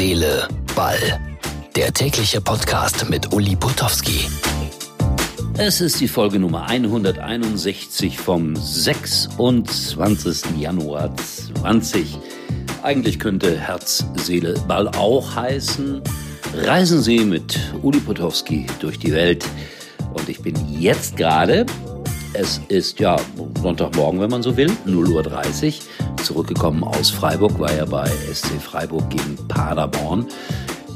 Seele, Ball. Der tägliche Podcast mit Uli Putowski. Es ist die Folge Nummer 161 vom 26. Januar 20. Eigentlich könnte Herz, Seele, Ball auch heißen. Reisen Sie mit Uli Potowski durch die Welt. Und ich bin jetzt gerade, es ist ja Sonntagmorgen, wenn man so will, 0.30 Uhr, zurückgekommen aus Freiburg, war ja bei SC Freiburg gegen Paderborn.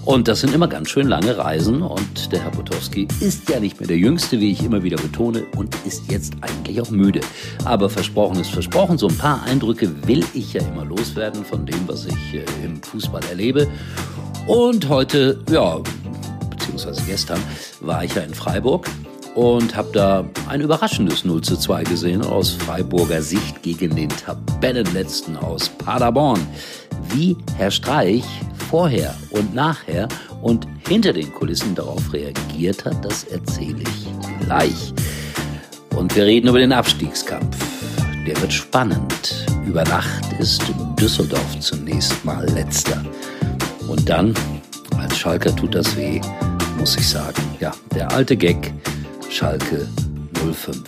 Und das sind immer ganz schön lange Reisen und der Herr Potowski ist ja nicht mehr der Jüngste, wie ich immer wieder betone, und ist jetzt eigentlich auch müde. Aber versprochen ist versprochen, so ein paar Eindrücke will ich ja immer loswerden von dem, was ich äh, im Fußball erlebe. Und heute, ja, beziehungsweise gestern, war ich ja in Freiburg und habe da ein überraschendes 0 zu 2 gesehen aus Freiburger Sicht gegen den Tabellenletzten aus Paderborn. Wie Herr Streich vorher und nachher und hinter den Kulissen darauf reagiert hat, das erzähle ich gleich. Und wir reden über den Abstiegskampf. Der wird spannend. Über Nacht ist Düsseldorf zunächst mal letzter. Und dann, als Schalker tut das weh, muss ich sagen, ja, der alte Gag, Schalke 05.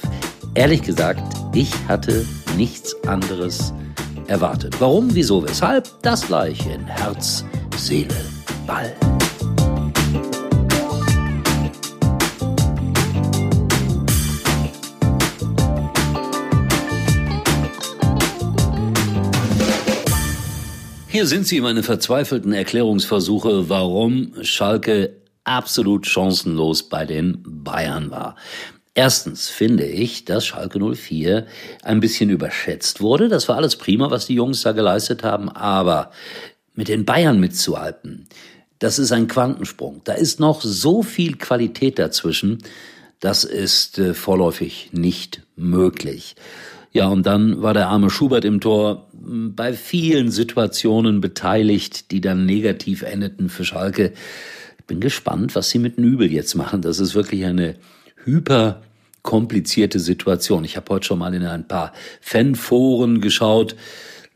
Ehrlich gesagt, ich hatte nichts anderes erwartet. Warum, wieso, weshalb? Das gleich in Herz, Seele, Ball. Hier sind sie, meine verzweifelten Erklärungsversuche, warum Schalke absolut chancenlos bei den Bayern war. Erstens finde ich, dass Schalke 04 ein bisschen überschätzt wurde. Das war alles prima, was die Jungs da geleistet haben, aber mit den Bayern mitzuhalten, das ist ein Quantensprung. Da ist noch so viel Qualität dazwischen, das ist äh, vorläufig nicht möglich. Ja, und dann war der arme Schubert im Tor bei vielen Situationen beteiligt, die dann negativ endeten für Schalke bin gespannt, was sie mit Nübel jetzt machen. Das ist wirklich eine hyper komplizierte Situation. Ich habe heute schon mal in ein paar Fanforen geschaut.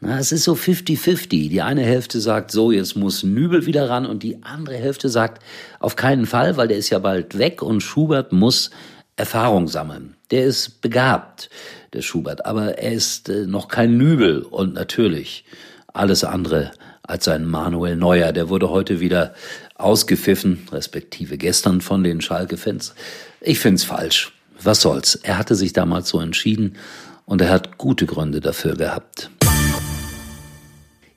Na, es ist so 50-50. Die eine Hälfte sagt so, jetzt muss Nübel wieder ran und die andere Hälfte sagt auf keinen Fall, weil der ist ja bald weg und Schubert muss Erfahrung sammeln. Der ist begabt, der Schubert, aber er ist äh, noch kein Nübel und natürlich alles andere als ein Manuel Neuer. Der wurde heute wieder ausgepfiffen, respektive gestern von den Schalke-Fans. Ich find's falsch. Was soll's? Er hatte sich damals so entschieden und er hat gute Gründe dafür gehabt.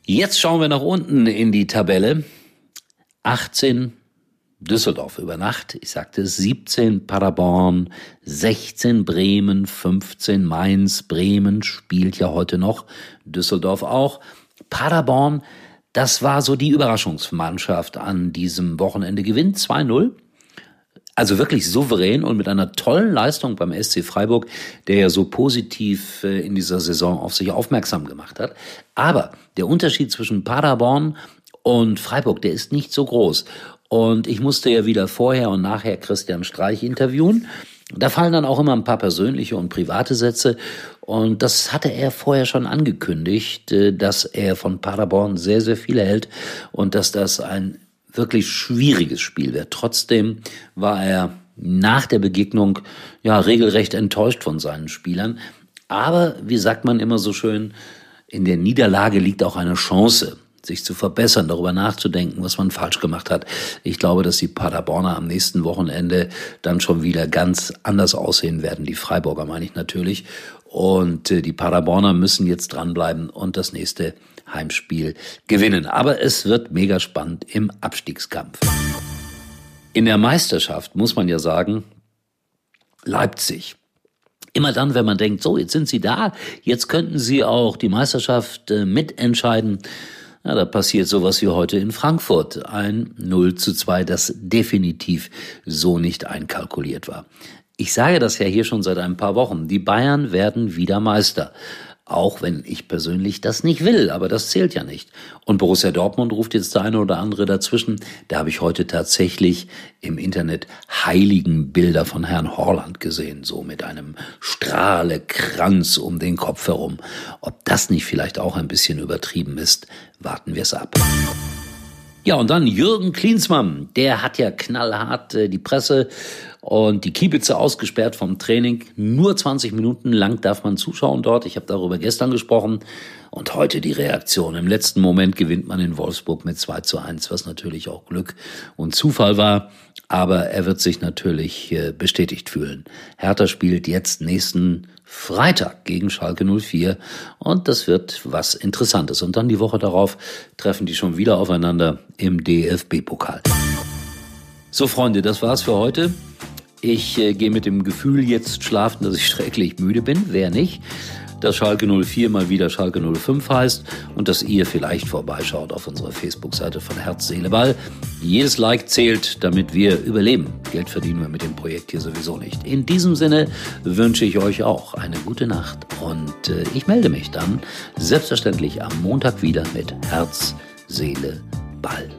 Jetzt schauen wir nach unten in die Tabelle. 18 Düsseldorf über Nacht, ich sagte 17 Paderborn, 16 Bremen, 15 Mainz, Bremen spielt ja heute noch, Düsseldorf auch. Paderborn das war so die Überraschungsmannschaft an diesem Wochenende. Gewinnt 2-0. Also wirklich souverän und mit einer tollen Leistung beim SC Freiburg, der ja so positiv äh, in dieser Saison auf sich aufmerksam gemacht hat. Aber der Unterschied zwischen Paderborn und Freiburg, der ist nicht so groß. Und ich musste ja wieder vorher und nachher Christian Streich interviewen. Da fallen dann auch immer ein paar persönliche und private Sätze. Und das hatte er vorher schon angekündigt, äh, dass er von Paderborn sehr, sehr viel hält und dass das ein wirklich schwieriges Spiel wird. Trotzdem war er nach der Begegnung ja regelrecht enttäuscht von seinen Spielern. Aber wie sagt man immer so schön, in der Niederlage liegt auch eine Chance sich zu verbessern, darüber nachzudenken, was man falsch gemacht hat. Ich glaube, dass die Paderborner am nächsten Wochenende dann schon wieder ganz anders aussehen werden. Die Freiburger meine ich natürlich. Und äh, die Paderborner müssen jetzt dranbleiben und das nächste Heimspiel gewinnen. Aber es wird mega spannend im Abstiegskampf. In der Meisterschaft muss man ja sagen, Leipzig. Immer dann, wenn man denkt, so, jetzt sind sie da, jetzt könnten sie auch die Meisterschaft äh, mitentscheiden, ja, da passiert sowas wie heute in Frankfurt. Ein 0 zu 2, das definitiv so nicht einkalkuliert war. Ich sage das ja hier schon seit ein paar Wochen. Die Bayern werden wieder Meister. Auch wenn ich persönlich das nicht will, aber das zählt ja nicht. Und Borussia Dortmund ruft jetzt der eine oder andere dazwischen. Da habe ich heute tatsächlich im Internet heiligen Bilder von Herrn Horland gesehen, so mit einem Strahlekranz um den Kopf herum. Ob das nicht vielleicht auch ein bisschen übertrieben ist, warten wir es ab. Ja, und dann Jürgen Klinsmann, der hat ja knallhart äh, die Presse und die Kiebitze ausgesperrt vom Training. Nur 20 Minuten lang darf man zuschauen dort. Ich habe darüber gestern gesprochen. Und heute die Reaktion. Im letzten Moment gewinnt man in Wolfsburg mit 2 zu 1, was natürlich auch Glück und Zufall war. Aber er wird sich natürlich äh, bestätigt fühlen. Hertha spielt jetzt nächsten Freitag gegen Schalke 04 und das wird was Interessantes. Und dann die Woche darauf treffen die schon wieder aufeinander im DFB-Pokal. So Freunde, das war's für heute. Ich äh, gehe mit dem Gefühl jetzt schlafen, dass ich schrecklich müde bin. Wer nicht? dass Schalke 04 mal wieder Schalke 05 heißt und dass ihr vielleicht vorbeischaut auf unserer Facebook-Seite von Herz, Seele, Ball. Jedes Like zählt, damit wir überleben. Geld verdienen wir mit dem Projekt hier sowieso nicht. In diesem Sinne wünsche ich euch auch eine gute Nacht und äh, ich melde mich dann selbstverständlich am Montag wieder mit Herz, Seele, Ball.